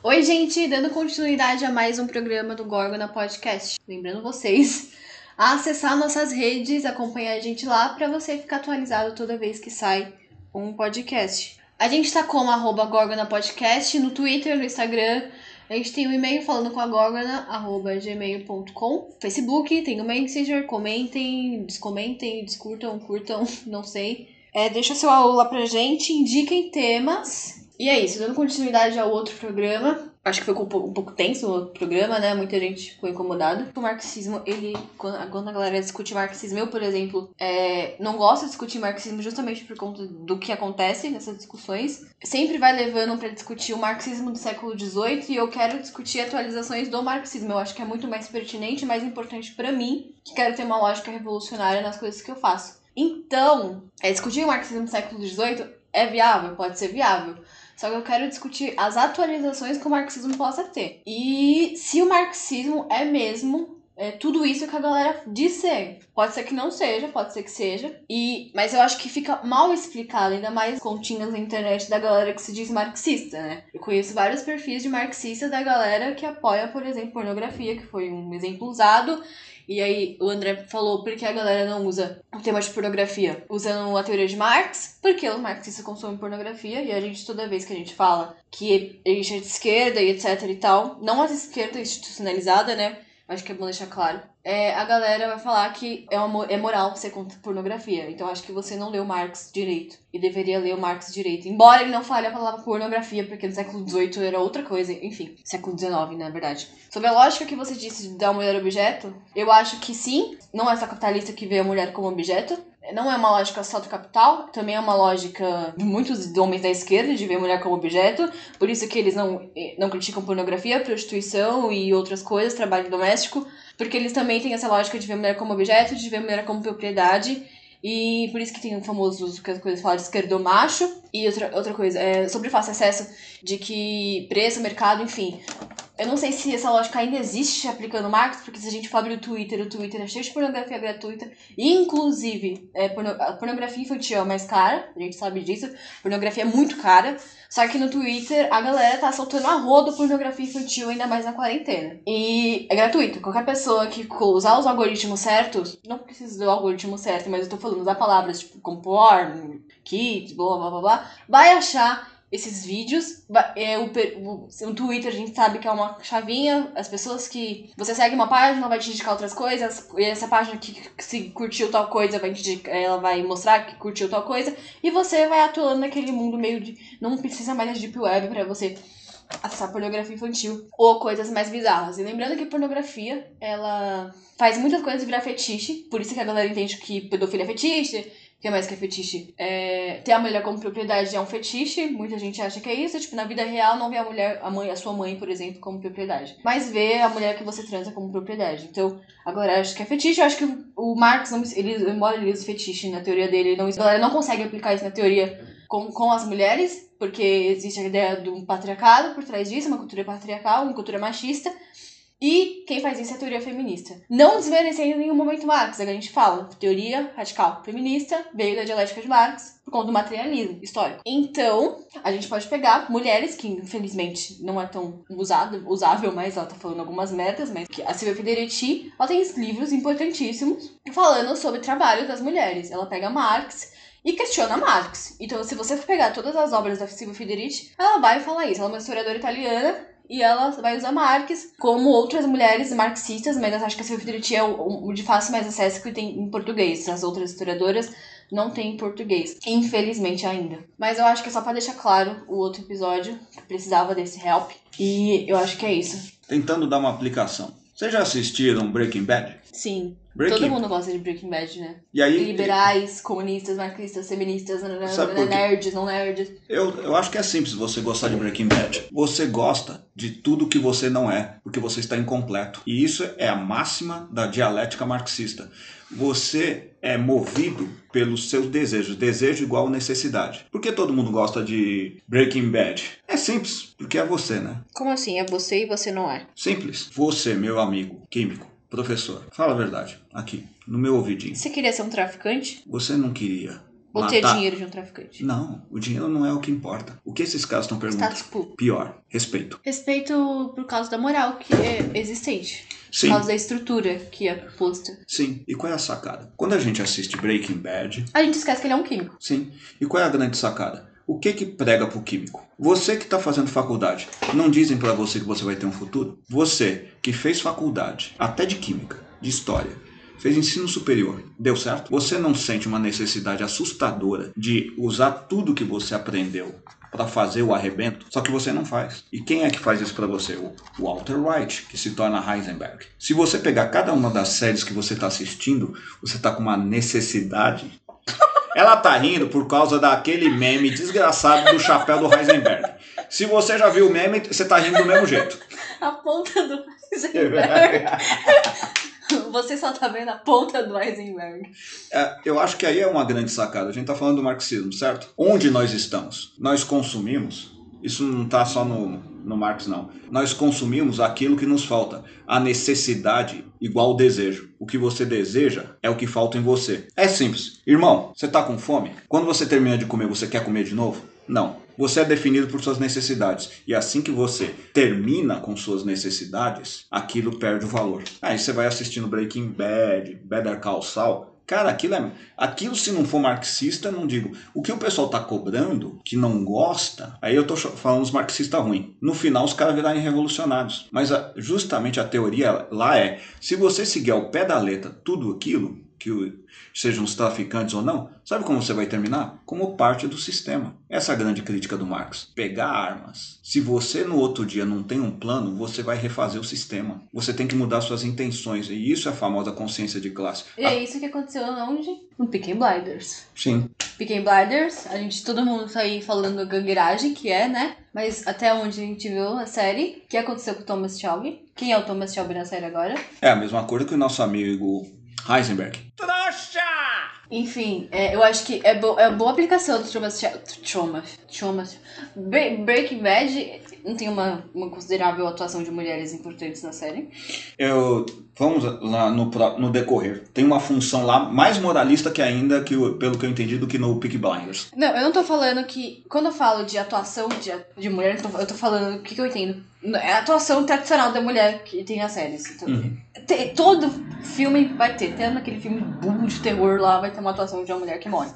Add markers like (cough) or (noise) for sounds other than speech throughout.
Oi, gente, dando continuidade a mais um programa do Gorgona Podcast. Lembrando vocês a acessar nossas redes, acompanhar a gente lá para você ficar atualizado toda vez que sai um podcast. A gente tá como arroba Gorgona Podcast no Twitter, no Instagram. A gente tem um e-mail falando com a Gorgona, arroba gmail.com. Facebook, tem o Messenger, comentem, descomentem, discurtam, curtam, (laughs) não sei. É, deixa seu aula pra gente, indiquem temas e é isso, dando continuidade ao outro programa. Acho que foi um pouco, tenso o outro programa, né? Muita gente ficou incomodada. O marxismo, ele. Quando, quando a galera discute marxismo, eu, por exemplo, é, não gosto de discutir marxismo justamente por conta do que acontece nessas discussões. Sempre vai levando para discutir o marxismo do século XVIII e eu quero discutir atualizações do marxismo. Eu acho que é muito mais pertinente mais importante para mim, que quero ter uma lógica revolucionária nas coisas que eu faço. Então, é, discutir o marxismo do século XVIII é viável? Pode ser viável. Só que eu quero discutir as atualizações que o marxismo possa ter. E se o marxismo é mesmo é, tudo isso que a galera diz ser. Pode ser que não seja, pode ser que seja. E, mas eu acho que fica mal explicado, ainda mais continhas na internet da galera que se diz marxista, né? Eu conheço vários perfis de marxistas da galera que apoia, por exemplo, pornografia, que foi um exemplo usado. E aí o André falou porque a galera não usa o tema de pornografia usando a teoria de Marx, porque o marxista consome pornografia e a gente toda vez que a gente fala que a gente é de esquerda e etc e tal, não a esquerda institucionalizada, né? Acho que é bom deixar claro. É, a galera vai falar que é, uma, é moral ser contra pornografia. Então acho que você não leu Marx direito. E deveria ler o Marx direito. Embora ele não fale a palavra pornografia, porque no século XVIII era outra coisa. Enfim, século XIX, na verdade. Sobre a lógica que você disse de dar mulher objeto, eu acho que sim. Não é só capitalista que vê a mulher como objeto. Não é uma lógica só do capital, também é uma lógica de muitos homens da esquerda de ver mulher como objeto. Por isso que eles não, não criticam pornografia, prostituição e outras coisas, trabalho doméstico. Porque eles também têm essa lógica de ver mulher como objeto, de ver mulher como propriedade. E por isso que tem o famoso que as coisas falam de esquerdo macho. E outra, outra coisa, é sobre fácil acesso, de que preço, mercado, enfim. Eu não sei se essa lógica ainda existe aplicando Marx, porque se a gente for abrir o Twitter, o Twitter é cheio de pornografia gratuita. Inclusive, é, pornografia infantil é mais cara, a gente sabe disso. Pornografia é muito cara. Só que no Twitter a galera tá soltando a roda pornografia infantil, ainda mais na quarentena. E é gratuito. Qualquer pessoa que usar os algoritmos certos, não precisa do algoritmo certo, mas eu tô falando usar palavras tipo como porn, kids, blá blá blá blá, vai achar esses vídeos. É, o, o, o Twitter a gente sabe que é uma chavinha. As pessoas que. Você segue uma página, vai te indicar outras coisas. E essa página que, se curtiu tal coisa, vai te, ela vai mostrar que curtiu tal coisa. E você vai atuando naquele mundo meio de. Não precisa mais de Deep Web pra você acessar pornografia infantil ou coisas mais bizarras. E lembrando que pornografia, ela faz muitas coisas virar fetiche, por isso que a galera entende que pedofilia é fetiche, que é mais que é fetiche? É, ter a mulher como propriedade é um fetiche, muita gente acha que é isso. Tipo, na vida real não vê a mulher, a mãe, a sua mãe, por exemplo, como propriedade. Mas vê a mulher que você transa como propriedade. Então, a galera acha que é fetiche. Eu acho que o Marx, não, ele, embora ele use fetiche na teoria dele, não, galera não consegue aplicar isso na teoria com, com as mulheres, porque existe a ideia de um patriarcado por trás disso, uma cultura patriarcal, uma cultura machista. E quem faz isso é a teoria feminista. Não desmerecendo em nenhum momento Marx, é a gente fala. Teoria radical feminista veio da dialética de Marx por conta do materialismo histórico. Então, a gente pode pegar mulheres, que infelizmente não é tão usado, usável, mas ela tá falando algumas metas, mas que a Silvia Federici, ela tem livros importantíssimos falando sobre o trabalho das mulheres. Ela pega Marx e questiona Marx. Então, se você for pegar todas as obras da Silvia Federici, ela vai falar isso. Ela é uma historiadora italiana e ela vai usar Marx, como outras mulheres marxistas, mas acho que a Silvia Federici é o, o, de fácil mais acesso que tem em português. As outras historiadoras não têm em português, infelizmente ainda. Mas eu acho que é só para deixar claro o outro episódio que precisava desse help. E eu acho que é isso. Tentando dar uma aplicação. Vocês já assistiram Breaking Bad? Sim. Breaking... Todo mundo gosta de Breaking Bad, né? E aí, Liberais, comunistas, marxistas, feministas, nerds, não nerds. Eu, eu acho que é simples você gostar de Breaking Bad. Você gosta de tudo que você não é, porque você está incompleto. E isso é a máxima da dialética marxista. Você é movido pelos seus desejos. Desejo igual necessidade. Por que todo mundo gosta de Breaking Bad? É simples, porque é você, né? Como assim? É você e você não é? Simples. Você, meu amigo químico Professor, fala a verdade, aqui, no meu ouvidinho. Você queria ser um traficante? Você não queria. Ou ter matar- dinheiro de um traficante. Não, o dinheiro não é o que importa. O que esses caras estão perguntando? Status quo. Pior, respeito. Respeito por causa da moral que é existente. Por Sim, causa da estrutura que é posta. sim. E qual é a sacada? Quando a gente assiste Breaking Bad, A gente esquece que ele é um químico. sim. E qual é a grande sacada? O que que prega pro químico? Você que está fazendo faculdade, não dizem pra você que você vai ter um futuro? Você que fez faculdade, até de química, de história, fez ensino superior, deu certo? Você não sente uma necessidade assustadora de usar tudo que você aprendeu para fazer o arrebento? Só que você não faz. E quem é que faz isso para você? O Walter White, que se torna Heisenberg. Se você pegar cada uma das séries que você está assistindo, você está com uma necessidade ela tá rindo por causa daquele meme desgraçado do chapéu do Heisenberg. Se você já viu o meme, você tá rindo do mesmo jeito. A ponta do Heisenberg. (laughs) Você só tá vendo a ponta do Heisenberg. É, eu acho que aí é uma grande sacada. A gente tá falando do marxismo, certo? Onde nós estamos? Nós consumimos. Isso não tá só no, no Marx, não. Nós consumimos aquilo que nos falta. A necessidade igual o desejo. O que você deseja é o que falta em você. É simples. Irmão, você tá com fome? Quando você termina de comer, você quer comer de novo? Não. Você é definido por suas necessidades. E assim que você termina com suas necessidades, aquilo perde o valor. Aí você vai assistindo Breaking Bad, Better Call Saul. Cara, aquilo é. Aquilo, se não for marxista, não digo. O que o pessoal tá cobrando, que não gosta, aí eu tô falando dos marxistas ruins. No final, os caras virarem revolucionários. Mas a- justamente a teoria lá é: se você seguir ao pé da letra tudo aquilo, que sejam os traficantes ou não, sabe como você vai terminar? Como parte do sistema. Essa é a grande crítica do Marx. Pegar armas. Se você no outro dia não tem um plano, você vai refazer o sistema. Você tem que mudar suas intenções. E isso é a famosa consciência de classe. E é isso que aconteceu onde? No Peaky Blinders. Sim. Peaky Blinders, a gente, todo mundo tá aí falando gangueiragem, que é, né? Mas até onde a gente viu a série, o que aconteceu com o Thomas Shelby? Quem é o Thomas Shelby na série agora? É a mesma coisa que o nosso amigo Heisenberg. Trouxa! Enfim, é, eu acho que é, bo é boa aplicação do Thomas. Thomas. Thomas. Bre- Breaking Bad não tem uma, uma considerável atuação de mulheres importantes na série. Eu, vamos lá no, no decorrer. Tem uma função lá mais moralista que ainda, que, pelo que eu entendi, do que no Peak Blinders. Não, eu não tô falando que. Quando eu falo de atuação de, de mulher, eu tô, falando o que, que eu entendo. É a atuação tradicional da mulher que tem nas séries. Então, Uhum. te- todo filme vai ter, até naquele filme burro de terror lá, vai ter uma atuação de uma mulher que morre.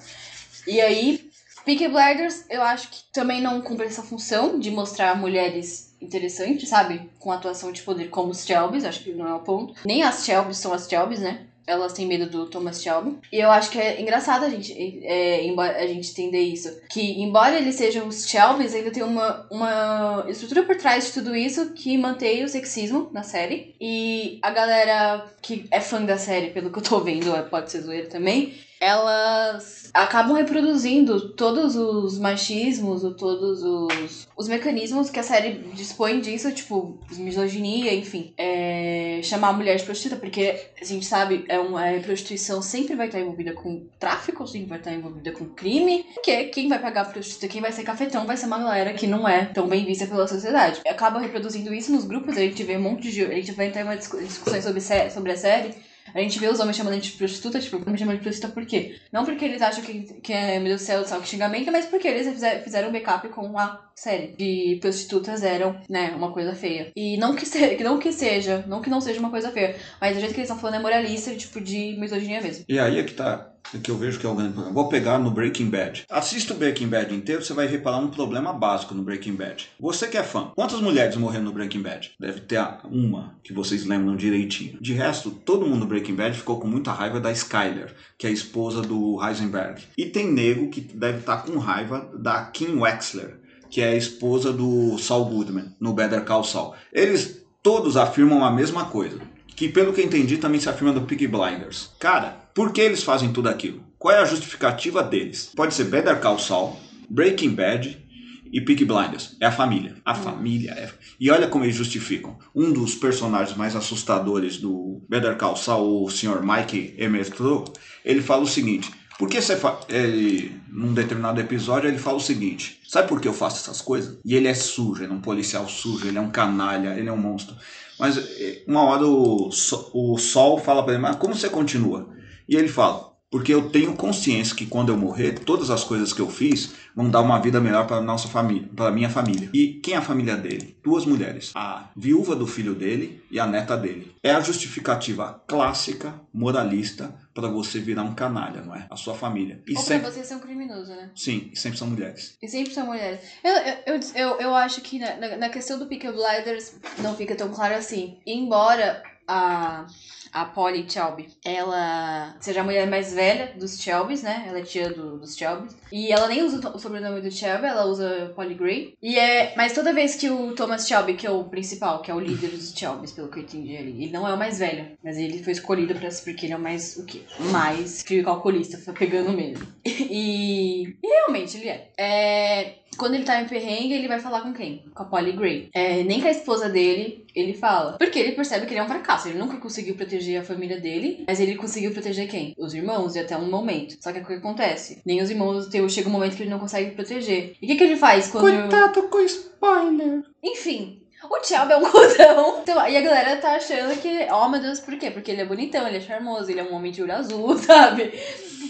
E aí, Peaky Blinders, eu acho que também não cumpre essa função de mostrar mulheres interessantes, sabe? Com atuação de poder como os Shelbys, acho que não é o ponto. Nem as Shelbys são as Shelbys, né? Elas têm medo do Thomas Shelby. E eu acho que é engraçado a gente, é, a gente entender isso. Que, embora eles sejam os Shelbys, ainda tem uma, uma estrutura por trás de tudo isso que mantém o sexismo na série. E a galera que é fã da série, pelo que eu tô vendo, é, pode ser zoeira também, elas acabam reproduzindo todos os machismos, ou todos os, os mecanismos que a série dispõe disso, tipo, misoginia, enfim. É, chamar a mulher de prostituta, porque a gente sabe, é uma prostituição sempre vai estar envolvida com tráfico, sempre vai estar envolvida com crime, porque quem vai pagar a prostituta, quem vai ser cafetão, vai ser uma galera que não é tão bem vista pela sociedade. Acaba reproduzindo isso nos grupos, a gente vê um monte de. A gente vai ter uma discu- discussões sobre, sobre a série. A gente vê os homens chamando a gente de prostituta, tipo, me chamando de prostituta por quê? Não porque eles acham que, que é, meu Deus do céu, só que xingamento, mas porque eles fizer- fizeram um backup com a série. De prostitutas eram, né, uma coisa feia. E não que, se, (laughs) não que seja, não que não seja uma coisa feia, mas o jeito que eles estão falando é moralista, tipo, de misoginia mesmo. E aí é que tá. É que eu vejo que é o grande problema. Vou pegar no Breaking Bad. Assista o Breaking Bad inteiro, você vai reparar um problema básico no Breaking Bad. Você que é fã, quantas mulheres morreram no Breaking Bad? Deve ter uma que vocês lembram direitinho. De resto, todo mundo no Breaking Bad ficou com muita raiva da Skyler, que é a esposa do Heisenberg. E tem nego que deve estar com raiva da Kim Wexler, que é a esposa do Saul Goodman, no Better Call Saul. Eles todos afirmam a mesma coisa que pelo que entendi também se afirma do Peaky Blinders. Cara, por que eles fazem tudo aquilo? Qual é a justificativa deles? Pode ser Better Call Saul, Breaking Bad e Peaky Blinders. É a família. A família é... E olha como eles justificam. Um dos personagens mais assustadores do Better Call Saul, o Sr. Mike Emertro, ele fala o seguinte... Por que você fa... ele, num determinado episódio, ele fala o seguinte: Sabe por que eu faço essas coisas? E ele é sujo, ele é um policial sujo, ele é um canalha, ele é um monstro. Mas eh, uma hora o, Sol- o Sol fala pra ele, mas como você continua? E ele fala, Porque eu tenho consciência que quando eu morrer, todas as coisas que eu fiz vão dar uma vida melhor para nossa família, para minha família. E quem é a família dele? Duas mulheres, a viúva do filho dele e a neta dele. É a justificativa clássica, moralista, para você virar um canalha, não é? A sua família. E Ou sempre... pra você ser um criminoso, né? Sim, e sempre são mulheres. E sempre são mulheres. Eu, eu, eu, eu, acho que na, na questão do Peaky Blinders não fica tão claro assim. Embora a a Polly Shelby, ela seja a mulher mais velha dos Shelbys, né? Ela é tia do, dos Shelbys. E ela nem usa o sobrenome do Shelby, ela usa Polly Gray. E é, mas toda vez que o Thomas Shelby, que é o principal, que é o líder dos Shelbys, pelo que eu entendi ali, ele não é o mais velho, mas ele foi escolhido para porque ele é o mais o quê? Mais frio calculista, foi pegando mesmo. (laughs) E, e realmente ele é. É quando ele tá em perrengue, ele vai falar com quem? Com a Polly Gray. É, nem com a esposa dele ele fala. Porque ele percebe que ele é um fracasso. Ele nunca conseguiu proteger a família dele, mas ele conseguiu proteger quem? Os irmãos, e até um momento. Só que o que acontece? Nem os irmãos tem, chega um momento que ele não consegue proteger. E o que, que ele faz quando. Cuidado com spoiler! Enfim, o Shelby é um (laughs) cuzão. Então, e a galera tá achando que, oh meu Deus, por quê? Porque ele é bonitão, ele é charmoso, ele é um homem de olho azul, (laughs) sabe?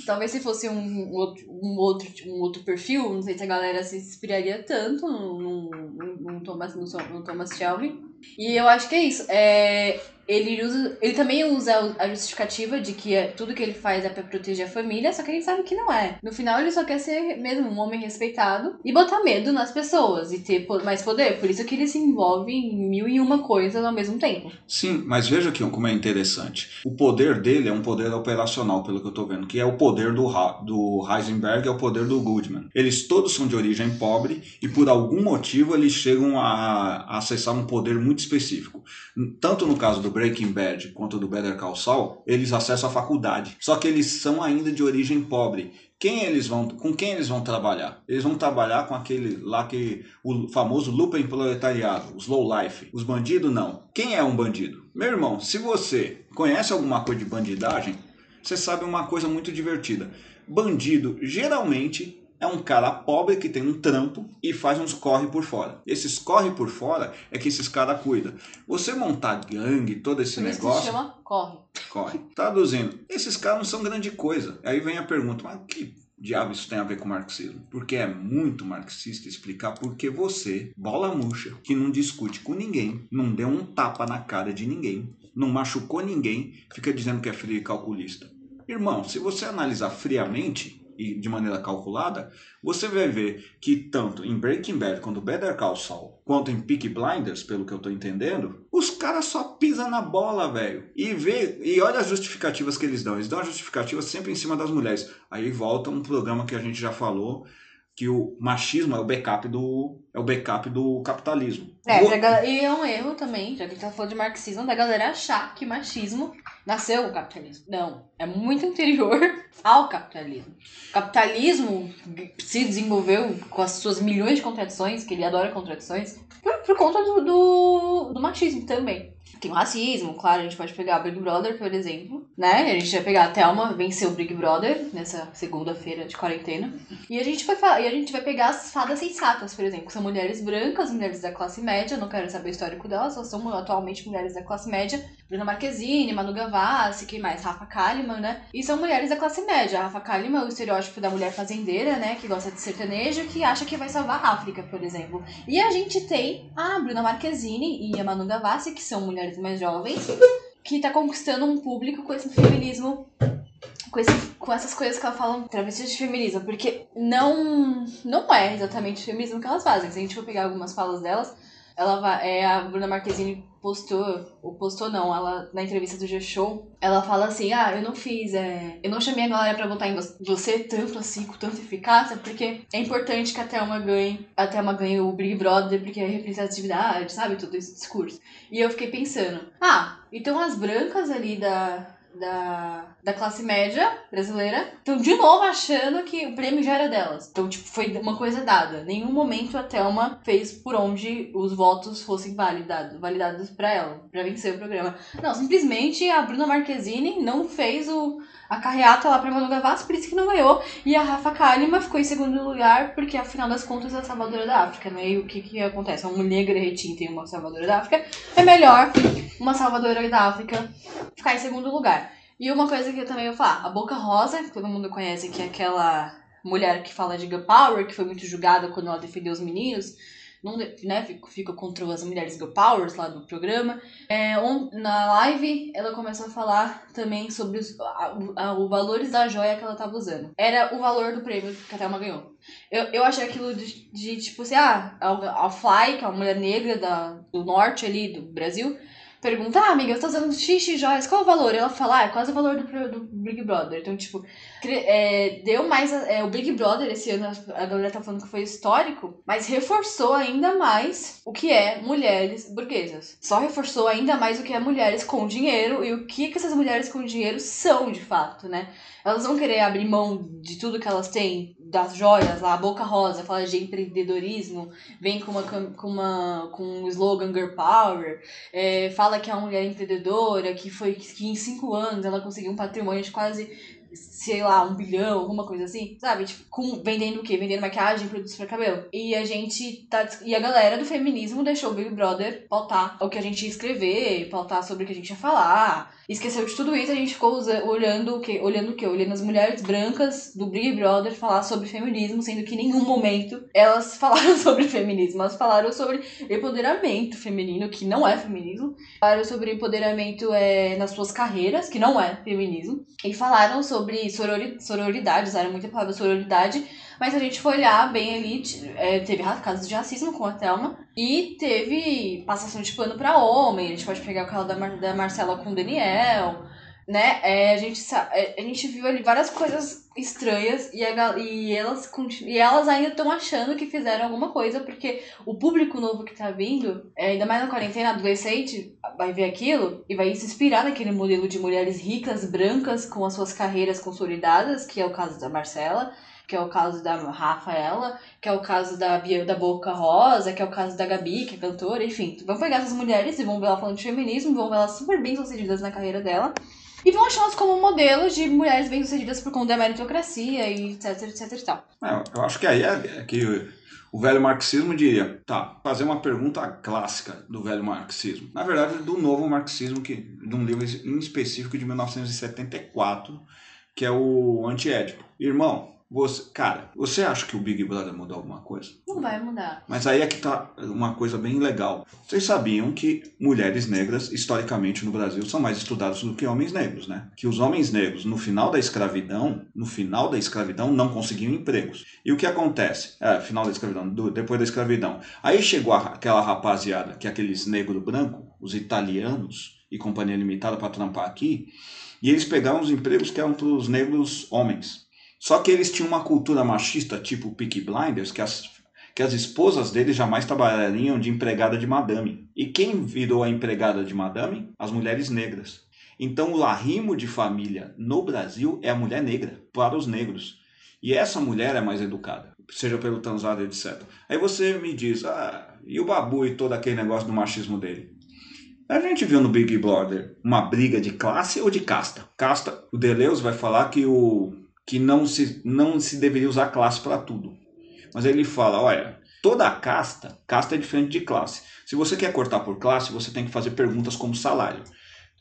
Talvez se fosse um outro, um outro, um outro perfil, não sei se a galera se inspiraria tanto no, no, Thomas, no Thomas Shelby. E eu acho que é isso. É, ele, usa, ele também usa a justificativa de que é, tudo que ele faz é pra proteger a família, só que gente sabe que não é. No final, ele só quer ser mesmo um homem respeitado e botar medo nas pessoas e ter mais poder. Por isso que ele se envolve em mil e uma coisas ao mesmo tempo. Sim, mas veja aqui como é interessante. O poder dele é um poder operacional, pelo que eu tô vendo, que é o poder do, do Heisenberg, é o poder do Goodman. Eles todos são de origem pobre e por algum motivo eles chegam a, a acessar um poder muito específico. Tanto no caso do Breaking Bad quanto do Better Call Saul, eles acessam a faculdade. Só que eles são ainda de origem pobre. Quem eles vão, com quem eles vão trabalhar? Eles vão trabalhar com aquele lá que o famoso Lupen proletariado, os low life. Os bandidos não. Quem é um bandido? Meu irmão, se você conhece alguma coisa de bandidagem, você sabe uma coisa muito divertida. Bandido geralmente é um cara pobre que tem um trampo e faz uns corre por fora. Esses corre por fora é que esses caras cuidam. Você montar gangue, todo esse por negócio. Isso chama corre. Corre. Traduzindo, esses caras não são grande coisa. Aí vem a pergunta, mas que diabo isso tem a ver com marxismo? Porque é muito marxista explicar porque você, bola murcha, que não discute com ninguém, não deu um tapa na cara de ninguém, não machucou ninguém, fica dizendo que é frio e calculista. Irmão, se você analisar friamente, e de maneira calculada, você vai ver que tanto em Breaking Bad quanto Better Call Saul, quanto em Peaky Blinders, pelo que eu tô entendendo, os caras só pisam na bola, velho. E vê, e olha as justificativas que eles dão. Eles dão a justificativa sempre em cima das mulheres. Aí volta um programa que a gente já falou, que o machismo é o backup do é o backup do capitalismo. É, o... e é um erro também, já que a gente tá falando de marxismo, da galera achar que machismo nasceu o capitalismo. Não, é muito anterior (laughs) ao capitalismo. O capitalismo se desenvolveu com as suas milhões de contradições, que ele adora contradições, por, por conta do, do, do machismo também. Tem o racismo, claro, a gente pode pegar o Big Brother, por exemplo, né? A gente vai pegar a Thelma, venceu o Big Brother nessa segunda-feira de quarentena. E a gente vai falar, e a gente vai pegar as fadas sensatas, por exemplo, que são mulheres brancas, mulheres da classe média, não quero saber o histórico delas, só são atualmente mulheres da classe média. Bruna Marquezine, Manu Gavassi, quem mais? Rafa Kalimann, né? E são mulheres da classe média. A Rafa Kalimann é o estereótipo da mulher fazendeira, né? Que gosta de sertanejo, que acha que vai salvar a África, por exemplo. E a gente tem a Bruna Marquezine e a Manu Gavassi, que são mulheres mulheres mais jovens, que tá conquistando um público com esse feminismo, com, esse, com essas coisas que elas falam travestis de feminismo, porque não, não é exatamente feminismo que elas fazem. Se a gente for pegar algumas falas delas, ela vai, é, a Bruna Marquezine postou, ou postou não, ela na entrevista do G-Show, ela fala assim: "Ah, eu não fiz, é, eu não chamei a galera para votar em você tanto assim, com tanta eficácia, porque é importante que a Thelma ganhe, a Thelma ganhe o Big Brother, porque é representatividade, sabe, todo esse discurso". E eu fiquei pensando: "Ah, então as brancas ali da da, da classe média brasileira estão de novo achando que o prêmio já era delas. Então, tipo, foi uma coisa dada. Nenhum momento a Thelma fez por onde os votos fossem validados, validados para ela, para vencer o programa. Não, simplesmente a Bruna Marquezine não fez o, a carreata lá pra Manu Gavassi, por isso que não ganhou. E a Rafa Kalimann ficou em segundo lugar, porque afinal das contas é a salvadora da África, né? E o que que acontece? Uma negra retinta e uma salvadora da África, é melhor uma salvadora da África ficar em segundo lugar. E uma coisa que eu também vou falar, a Boca Rosa, que todo mundo conhece, que é aquela mulher que fala de girl power, que foi muito julgada quando ela defendeu os meninos, não, né, fica contra as mulheres girl powers lá do programa. É, on, na live, ela começou a falar também sobre os a, a, o valores da joia que ela tava usando. Era o valor do prêmio que a Thelma ganhou. Eu, eu achei aquilo de, de tipo assim, ah, a, a Fly, que é uma mulher negra da, do norte ali do Brasil, pergunta, ah, amiga, você tá usando X, joias, qual o valor? Ela fala, ah, é quase o valor do, do Big Brother. Então, tipo, é, deu mais. É, o Big Brother esse ano, a galera tá falando que foi histórico, mas reforçou ainda mais o que é mulheres burguesas. Só reforçou ainda mais o que é mulheres com dinheiro e o que, que essas mulheres com dinheiro são de fato, né? Elas vão querer abrir mão de tudo que elas têm, das joias lá, a Boca Rosa, fala de empreendedorismo, vem com uma com uma com um slogan Girl Power, é, fala que é uma mulher empreendedora, que foi que em cinco anos ela conseguiu um patrimônio de quase sei lá, um bilhão, alguma coisa assim, sabe? Tipo, com, vendendo o quê? Vendendo maquiagem, produtos pra cabelo. E a gente tá. E a galera do feminismo deixou o Big Brother pautar o que a gente ia escrever, pautar sobre o que a gente ia falar. Esqueceu de tudo isso, a gente ficou olhando o quê? Olhando o quê? Olhando as mulheres brancas do Big Brother falar sobre feminismo, sendo que em nenhum momento elas (laughs) falaram sobre feminismo. Elas falaram sobre empoderamento feminino, que não é feminismo. Falaram sobre empoderamento é, nas suas carreiras, que não é feminismo. E falaram sobre sororidade, usaram muita palavra sororidade mas a gente foi olhar bem ali, é, teve casos de racismo com a Thelma e teve passação de pano para homem. A gente pode pegar o caso da, Mar da Marcela com o Daniel, né? É, a, gente, é, a gente viu ali várias coisas estranhas e, a, e, elas, e elas ainda estão achando que fizeram alguma coisa, porque o público novo que tá vindo, é, ainda mais na quarentena, adolescente, vai ver aquilo e vai se inspirar naquele modelo de mulheres ricas, brancas, com as suas carreiras consolidadas, que é o caso da Marcela que é o caso da Rafaela, que é o caso da Bia da Boca Rosa, que é o caso da Gabi, que é cantora, enfim. Vamos pegar essas mulheres e vamos ver ela falando de feminismo, vamos ver elas super bem sucedidas na carreira dela. E vão achá-las como modelos de mulheres bem-sucedidas por conta da meritocracia e etc, etc e tal. É, eu acho que aí é, é que o velho marxismo diria, tá, fazer uma pergunta clássica do velho marxismo. Na verdade, do novo marxismo, que, de um livro em específico de 1974, que é o Antiédipo. Irmão, você, cara, você acha que o Big Brother mudou alguma coisa? Não vai mudar. Mas aí é que tá uma coisa bem legal. Vocês sabiam que mulheres negras, historicamente no Brasil, são mais estudadas do que homens negros, né? Que os homens negros, no final da escravidão, no final da escravidão, não conseguiam empregos. E o que acontece? É, final da escravidão, do, depois da escravidão. Aí chegou a, aquela rapaziada, que é aqueles negro branco, os italianos e companhia limitada para trampar aqui, e eles pegaram os empregos que eram para os negros homens. Só que eles tinham uma cultura machista, tipo Peaky Blinders, que as, que as esposas deles jamais trabalhariam de empregada de madame. E quem virou a empregada de madame? As mulheres negras. Então o arrimo de família no Brasil é a mulher negra, para os negros. E essa mulher é mais educada, seja pelo transado, etc. Aí você me diz, ah, e o Babu e todo aquele negócio do machismo dele? A gente viu no Big Brother uma briga de classe ou de casta? Casta, o Deleuze vai falar que o que não se, não se deveria usar classe para tudo. Mas ele fala, olha, toda casta, casta é diferente de classe. Se você quer cortar por classe, você tem que fazer perguntas como salário.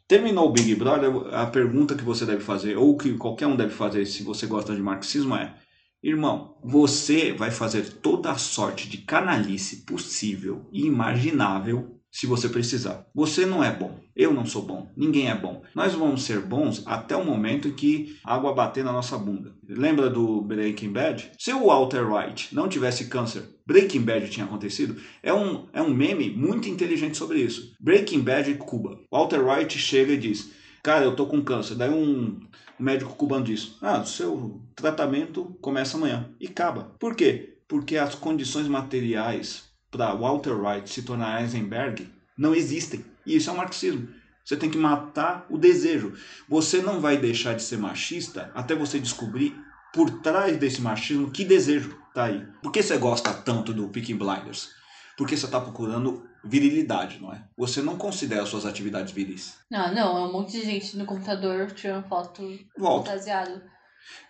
Terminou o Big Brother, a pergunta que você deve fazer, ou que qualquer um deve fazer se você gosta de marxismo é, irmão, você vai fazer toda a sorte de canalice possível e imaginável se você precisar. Você não é bom, eu não sou bom, ninguém é bom. Nós vamos ser bons até o momento em que água bater na nossa bunda. Lembra do Breaking Bad? Se o Walter White não tivesse câncer, Breaking Bad tinha acontecido? É um, é um meme muito inteligente sobre isso. Breaking Bad Cuba. Walter White chega e diz: Cara, eu tô com câncer. Daí um médico cubano diz: Ah, seu tratamento começa amanhã. E acaba. Por quê? Porque as condições materiais para Walter White se tornar Eisenberg não existem. E isso é o marxismo. Você tem que matar o desejo. Você não vai deixar de ser machista até você descobrir por trás desse machismo que desejo está aí. Por que você gosta tanto do Picking Blinders? Porque você está procurando virilidade, não é? Você não considera suas atividades viris. Não, não, é um monte de gente no computador tirando foto Volta. fantasiado.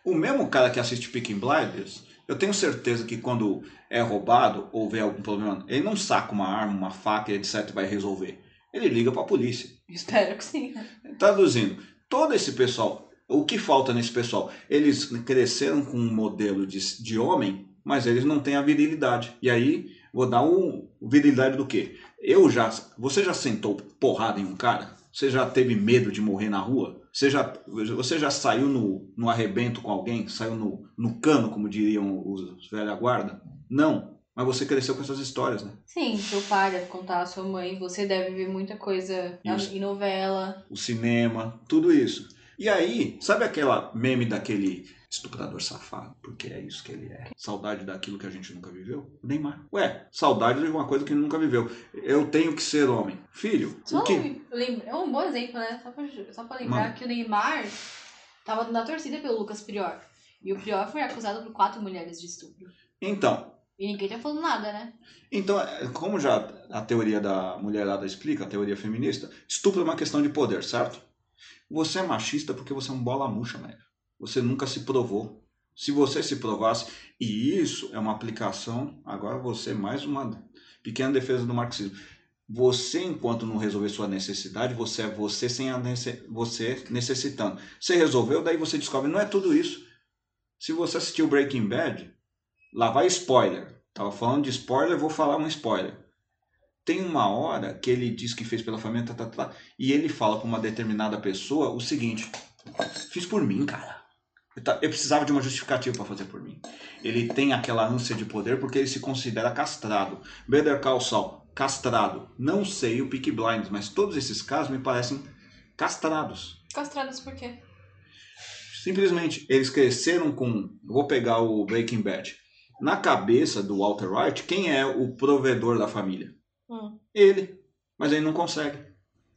O mesmo cara que assiste Picking Blinders eu tenho certeza que quando é roubado ou vê algum problema, ele não saca uma arma, uma faca, etc. e vai resolver. Ele liga para a polícia. Espero que sim. Traduzindo, Todo esse pessoal, o que falta nesse pessoal? Eles cresceram com um modelo de, de homem, mas eles não têm a virilidade. E aí, vou dar um virilidade do quê? Eu já. Você já sentou porrada em um cara? Você já teve medo de morrer na rua? Você já, você já saiu no, no arrebento com alguém? Saiu no, no cano, como diriam os velha guarda? Não. Mas você cresceu com essas histórias, né? Sim, seu pai deve contar, sua mãe, você deve ver muita coisa em novela. O cinema, tudo isso. E aí, sabe aquela meme daquele estuprador safado? Porque é isso que ele é. Saudade daquilo que a gente nunca viveu? Neymar. Ué, saudade de uma coisa que ele nunca viveu. Eu tenho que ser homem. Filho, Só o que... É um bom exemplo, né? Só pra, só pra lembrar Mano. que o Neymar tava na torcida pelo Lucas Prior. E o Prior foi acusado por quatro mulheres de estupro. Então, e ninguém tá falando nada, né? Então, é, como já a teoria da mulherada explica, a teoria feminista, estupro é uma questão de poder, certo? Você é machista porque você é um bola murcha, velho. Você nunca se provou. Se você se provasse, e isso é uma aplicação, agora você mais uma pequena defesa do marxismo. Você, enquanto não resolver sua necessidade, você é você sem a nece você necessitando. Você resolveu, daí você descobre, não é tudo isso. Se você assistiu Breaking Bad, Lá vai spoiler. Tava falando de spoiler, vou falar um spoiler. Tem uma hora que ele diz que fez pela família, tá, tá, tá, e ele fala para uma determinada pessoa o seguinte: Fiz por mim, cara. Eu precisava de uma justificativa para fazer por mim. Ele tem aquela ânsia de poder porque ele se considera castrado. Better Call Saul, castrado. Não sei o Peak Blinders, mas todos esses casos me parecem castrados. Castrados por quê? Simplesmente, eles cresceram com. Vou pegar o Breaking Bad na cabeça do Walter White, quem é o provedor da família? Hum. Ele. Mas ele não consegue.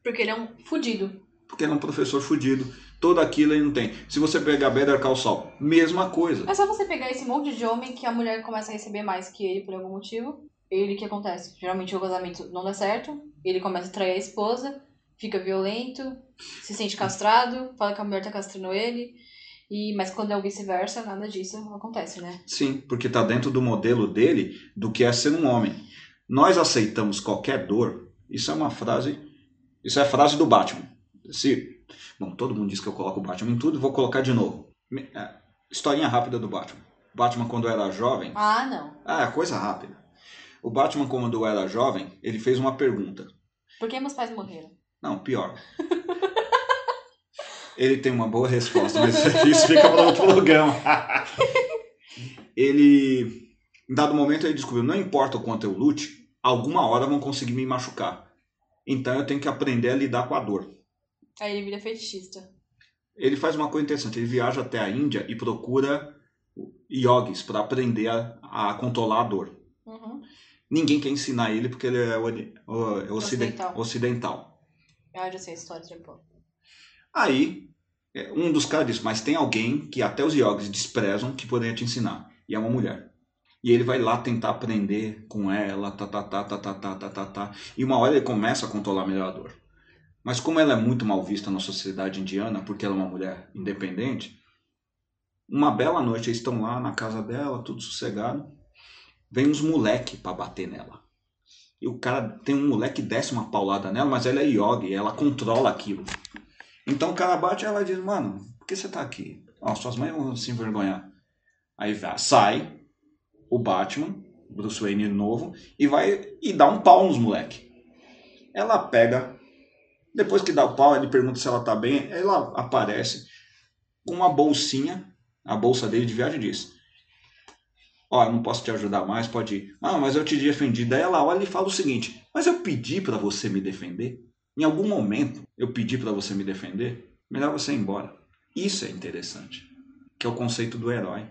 Porque ele é um fudido. Porque ele é um professor fudido. Tudo aquilo ele não tem. Se você pegar Better Call Saul, mesma coisa. É só você pegar esse monte de homem que a mulher começa a receber mais que ele por algum motivo. Ele que acontece? Geralmente o casamento não dá certo. Ele começa a trair a esposa, fica violento, se sente castrado, fala que a mulher tá castrando ele. E, mas quando é o vice-versa, nada disso acontece, né? Sim, porque está dentro do modelo dele do que é ser um homem. Nós aceitamos qualquer dor. Isso é uma frase. Isso é a frase do Batman. Se, bom, todo mundo diz que eu coloco o Batman em tudo, vou colocar de novo. É, historinha rápida do Batman. Batman quando era jovem. Ah, não. Ah, coisa rápida. O Batman quando era jovem, ele fez uma pergunta. Por que meus pais morreram? Não, pior. Ele tem uma boa resposta, mas (laughs) isso fica para outro programa. ele, em dado momento, ele descobriu: não importa o quanto eu lute, alguma hora vão conseguir me machucar. Então eu tenho que aprender a lidar com a dor. Aí ele vira fetichista. Ele faz uma coisa interessante: ele viaja até a Índia e procura yogis para aprender a, a, controlar a dor. Uhum. Ninguém quer ensinar ele porque ele é ocidental. ocidental. Eu já sei a história de um Aí, é, um dos caras disse, mas tem alguém que até os yogis desprezam que poderia te ensinar. E é uma mulher. E ele vai lá tentar aprender com ela, tá, tá, tá, tá, tá, tá, tá, tá, tá. E uma hora ele começa a controlar melhor a dor. Mas como ela é muito mal vista na sociedade indiana, porque ela é uma mulher independente, uma bela noite eles estão lá na casa dela, tudo sossegado. Vem uns moleque para bater nela. E o cara tem um moleque que desce uma paulada nela, mas ela é yogi, ela controla aquilo. Então o cara bate e ela diz, mano, por que você tá aqui? Ó, suas mães vão se envergonhar. Aí sai o Batman, Bruce Wayne novo, e vai e dá um pau nos moleque. Ela pega, depois que dá o pau, ele pergunta se ela tá bem, ela aparece com uma bolsinha, a bolsa dele de viagem diz, ó, eu não posso te ajudar mais, pode ir. Ah, mas eu te defendi. Daí ela olha e fala o seguinte, mas eu pedi para você me defender? Em algum momento eu pedi para você me defender, melhor você ir embora. Isso é interessante, que é o conceito do herói.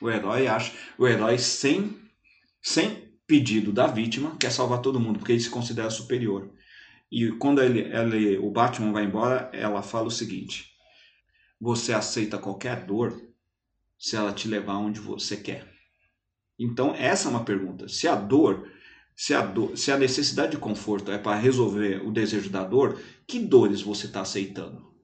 O herói acha, o herói sem sem pedido da vítima quer salvar todo mundo porque ele se considera superior. E quando ele, ele, o Batman vai embora, ela fala o seguinte: você aceita qualquer dor se ela te levar onde você quer. Então essa é uma pergunta. Se a dor se a, dor, se a necessidade de conforto é para resolver o desejo da dor, que dores você está aceitando?